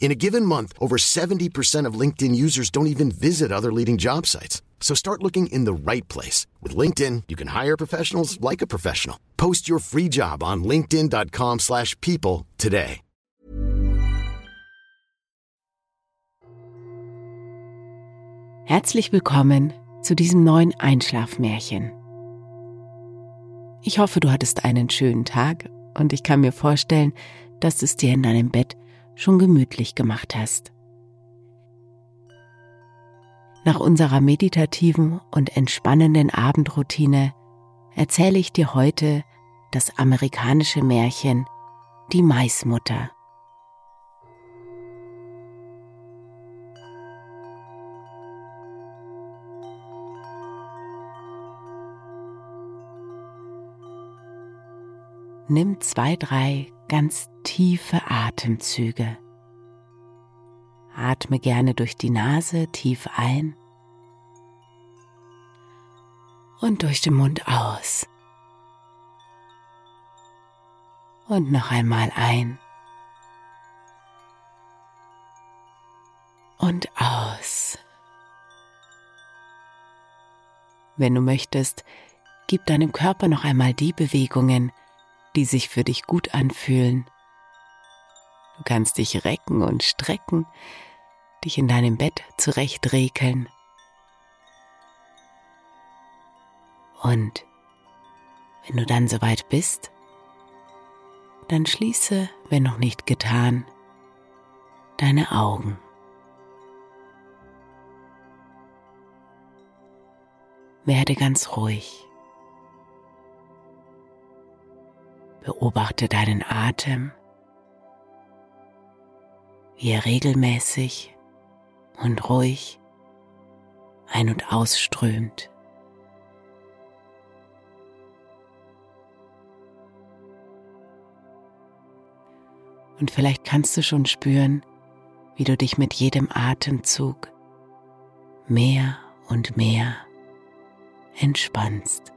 In a given month, over 70% of LinkedIn users don't even visit other leading job sites. So start looking in the right place. With LinkedIn, you can hire professionals like a professional. Post your free job on linkedin.com slash people today. Herzlich willkommen zu diesem neuen Einschlafmärchen. Ich hoffe, du hattest einen schönen Tag und ich kann mir vorstellen, dass es dir in deinem Bett schon gemütlich gemacht hast. Nach unserer meditativen und entspannenden Abendroutine erzähle ich dir heute das amerikanische Märchen Die Maismutter. Nimm zwei, drei ganz tiefe Atemzüge. Atme gerne durch die Nase tief ein und durch den Mund aus. Und noch einmal ein und aus. Wenn du möchtest, gib deinem Körper noch einmal die Bewegungen, die sich für dich gut anfühlen. Du kannst dich recken und strecken, dich in deinem Bett zurechtrekeln. Und wenn du dann soweit bist, dann schließe, wenn noch nicht getan, deine Augen. Werde ganz ruhig. Beobachte deinen Atem, wie er regelmäßig und ruhig ein- und ausströmt. Und vielleicht kannst du schon spüren, wie du dich mit jedem Atemzug mehr und mehr entspannst.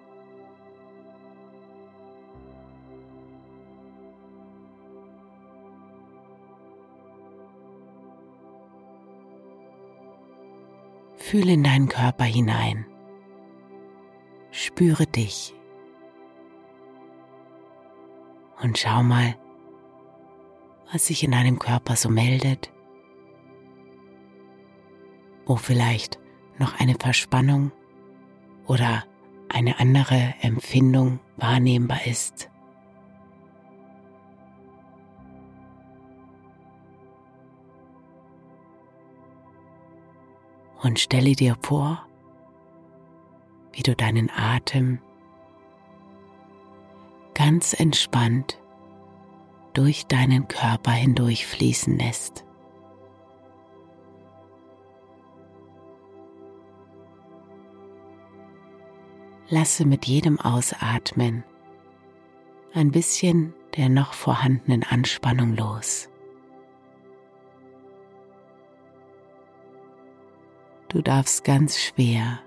Fühle in deinen Körper hinein. Spüre dich. Und schau mal, was sich in deinem Körper so meldet. Wo vielleicht noch eine Verspannung oder eine andere Empfindung wahrnehmbar ist. Und stelle dir vor, wie du deinen Atem ganz entspannt durch deinen Körper hindurch fließen lässt. Lasse mit jedem Ausatmen ein bisschen der noch vorhandenen Anspannung los. Du darfst ganz schwer,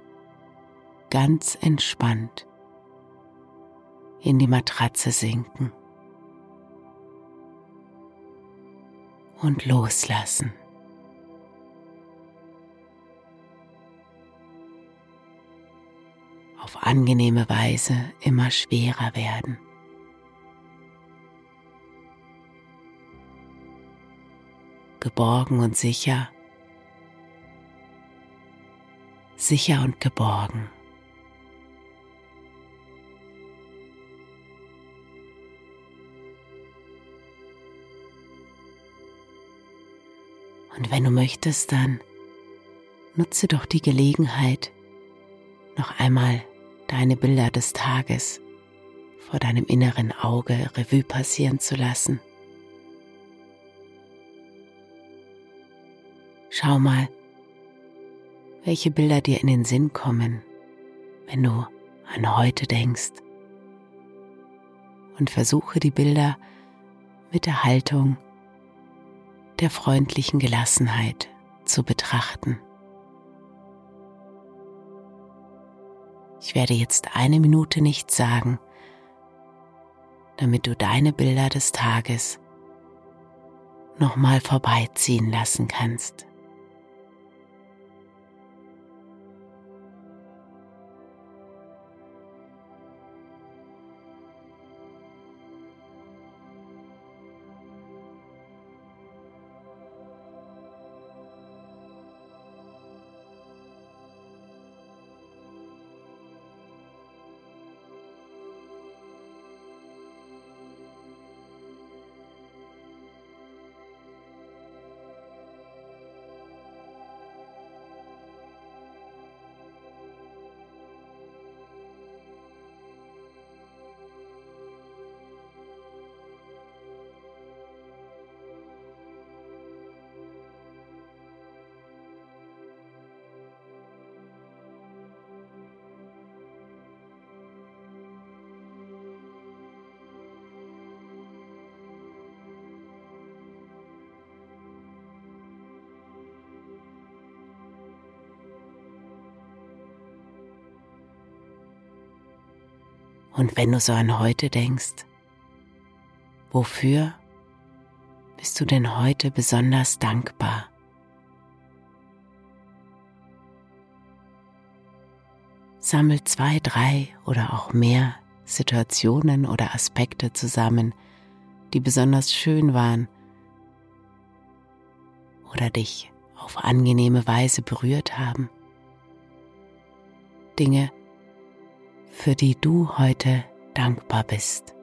ganz entspannt in die Matratze sinken und loslassen. Auf angenehme Weise immer schwerer werden. Geborgen und sicher sicher und geborgen. Und wenn du möchtest, dann nutze doch die Gelegenheit, noch einmal deine Bilder des Tages vor deinem inneren Auge Revue passieren zu lassen. Schau mal, welche Bilder dir in den Sinn kommen, wenn du an heute denkst. Und versuche die Bilder mit der Haltung der freundlichen Gelassenheit zu betrachten. Ich werde jetzt eine Minute nichts sagen, damit du deine Bilder des Tages nochmal vorbeiziehen lassen kannst. Und wenn du so an heute denkst, wofür bist du denn heute besonders dankbar? Sammel zwei, drei oder auch mehr Situationen oder Aspekte zusammen, die besonders schön waren oder dich auf angenehme Weise berührt haben. Dinge, für die du heute dankbar bist.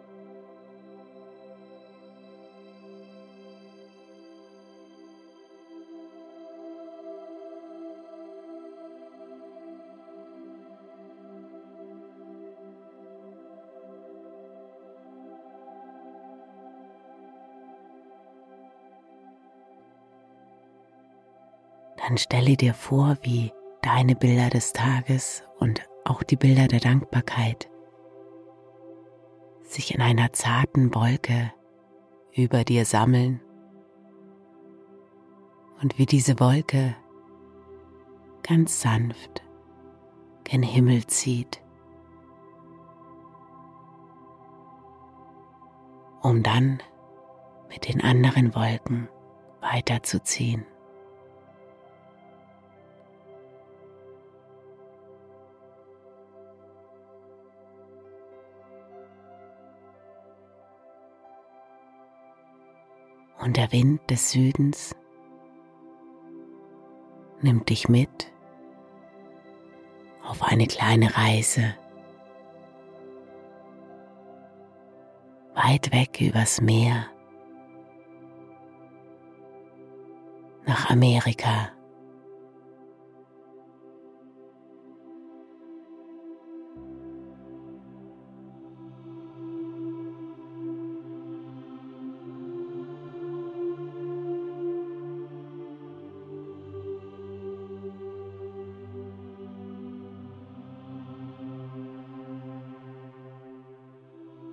Dann stelle dir vor, wie deine Bilder des Tages und auch die Bilder der Dankbarkeit sich in einer zarten Wolke über dir sammeln und wie diese Wolke ganz sanft gen Himmel zieht, um dann mit den anderen Wolken weiterzuziehen. Und der Wind des Südens nimmt dich mit auf eine kleine Reise weit weg übers Meer nach Amerika.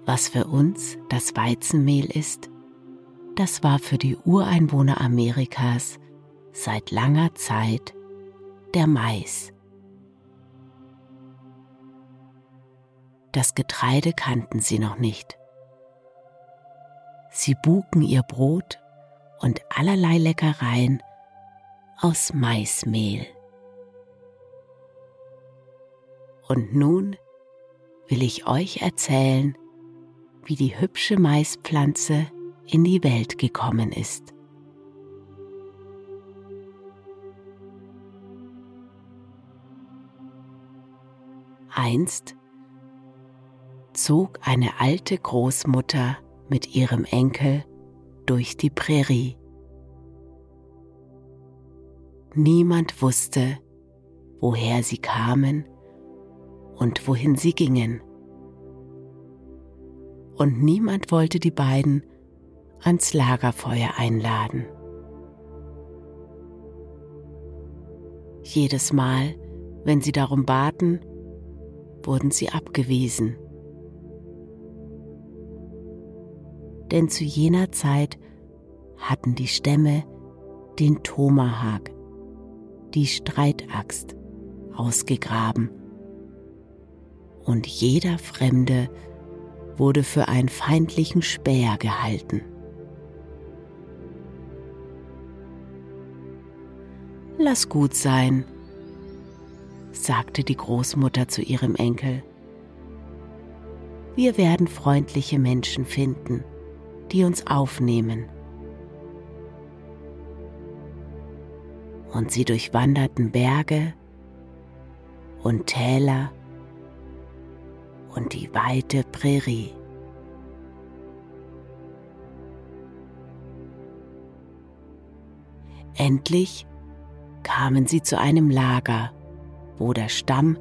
Was für uns das Weizenmehl ist, das war für die Ureinwohner Amerikas seit langer Zeit der Mais. Das Getreide kannten sie noch nicht. Sie buken ihr Brot und allerlei Leckereien aus Maismehl. Und nun will ich euch erzählen, wie die hübsche Maispflanze in die Welt gekommen ist. Einst zog eine alte Großmutter mit ihrem Enkel durch die Prärie. Niemand wusste, woher sie kamen und wohin sie gingen. Und niemand wollte die beiden ans Lagerfeuer einladen. Jedes Mal, wenn sie darum baten, wurden sie abgewiesen. Denn zu jener Zeit hatten die Stämme den Tomahawk, die Streitaxt, ausgegraben. Und jeder Fremde wurde für einen feindlichen Späher gehalten. Lass gut sein, sagte die Großmutter zu ihrem Enkel. Wir werden freundliche Menschen finden, die uns aufnehmen. Und sie durchwanderten Berge und Täler und die weite Prärie. Endlich kamen sie zu einem Lager, wo der Stamm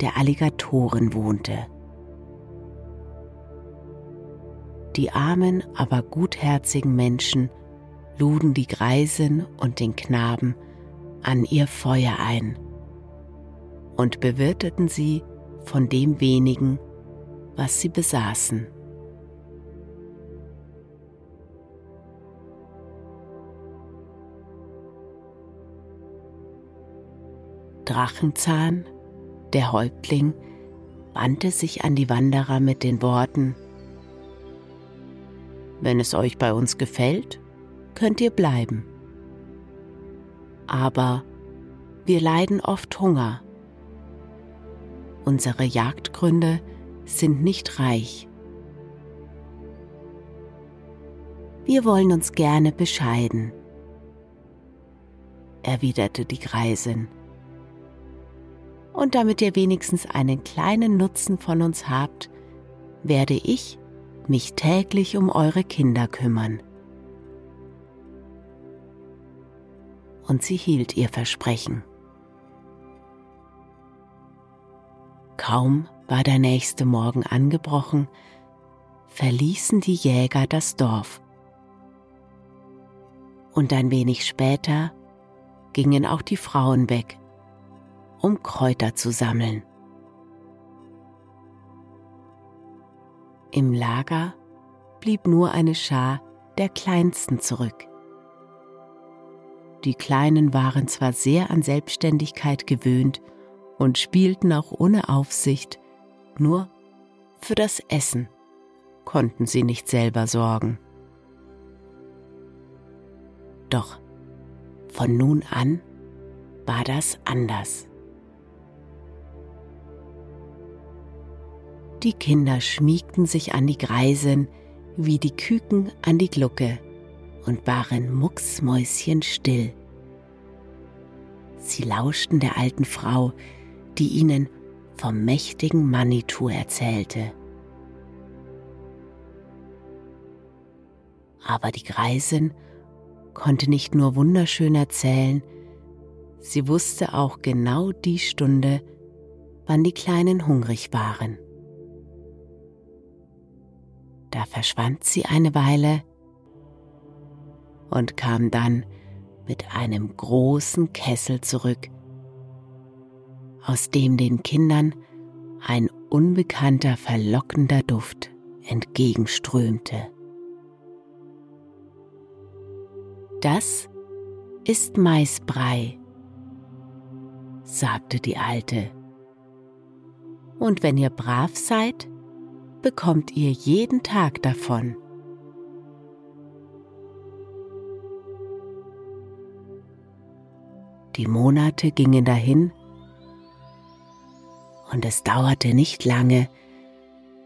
der Alligatoren wohnte. Die armen, aber gutherzigen Menschen luden die Greisen und den Knaben an ihr Feuer ein und bewirteten sie von dem wenigen, was sie besaßen. Drachenzahn, der Häuptling, wandte sich an die Wanderer mit den Worten Wenn es euch bei uns gefällt, könnt ihr bleiben. Aber wir leiden oft Hunger. Unsere Jagdgründe sind nicht reich. Wir wollen uns gerne bescheiden, erwiderte die Greisin und damit ihr wenigstens einen kleinen Nutzen von uns habt, werde ich mich täglich um eure Kinder kümmern. Und sie hielt ihr Versprechen. Kaum war der nächste Morgen angebrochen, verließen die Jäger das Dorf. Und ein wenig später gingen auch die Frauen weg, um Kräuter zu sammeln. Im Lager blieb nur eine Schar der Kleinsten zurück. Die Kleinen waren zwar sehr an Selbstständigkeit gewöhnt und spielten auch ohne Aufsicht, nur für das Essen konnten sie nicht selber sorgen. Doch von nun an war das anders. Die Kinder schmiegten sich an die Greisen wie die Küken an die Glucke und waren mucksmäuschenstill. Sie lauschten der alten Frau, die ihnen vom mächtigen Manitou erzählte. Aber die Greisin konnte nicht nur wunderschön erzählen, sie wusste auch genau die Stunde, wann die Kleinen hungrig waren. Da verschwand sie eine Weile und kam dann mit einem großen Kessel zurück, aus dem den Kindern ein unbekannter verlockender Duft entgegenströmte. Das ist Maisbrei, sagte die Alte. Und wenn ihr brav seid, bekommt ihr jeden Tag davon. Die Monate gingen dahin und es dauerte nicht lange,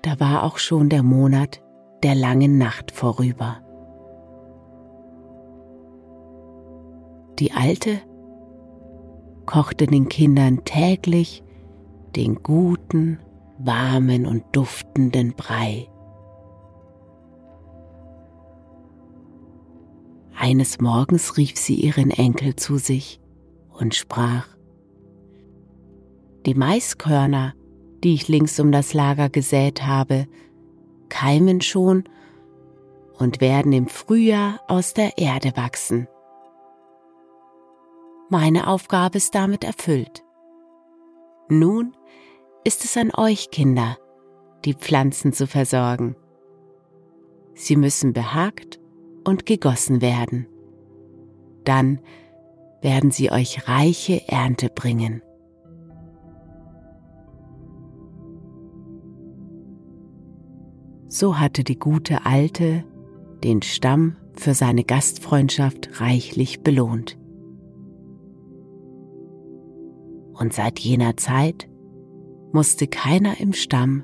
da war auch schon der Monat der langen Nacht vorüber. Die Alte kochte den Kindern täglich den guten, warmen und duftenden Brei. Eines Morgens rief sie ihren Enkel zu sich und sprach, Die Maiskörner, die ich links um das Lager gesät habe, keimen schon und werden im Frühjahr aus der Erde wachsen. Meine Aufgabe ist damit erfüllt. Nun ist es an euch, Kinder, die Pflanzen zu versorgen. Sie müssen behagt und gegossen werden. Dann werden sie euch reiche Ernte bringen. So hatte die gute Alte den Stamm für seine Gastfreundschaft reichlich belohnt. Und seit jener Zeit musste keiner im Stamm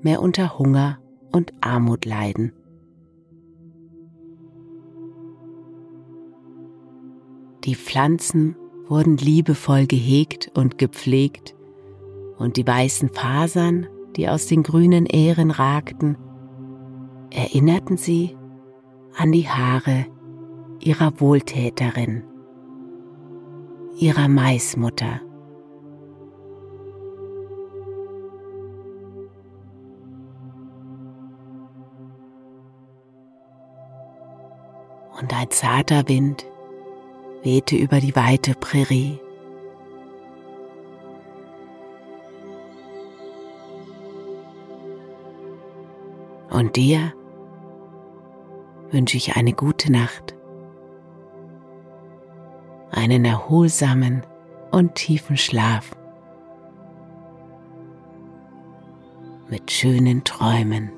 mehr unter Hunger und Armut leiden. Die Pflanzen wurden liebevoll gehegt und gepflegt, und die weißen Fasern, die aus den grünen Ähren ragten, erinnerten sie an die Haare ihrer Wohltäterin, ihrer Maismutter. Und ein zarter Wind wehte über die weite Prärie. Und dir wünsche ich eine gute Nacht, einen erholsamen und tiefen Schlaf mit schönen Träumen.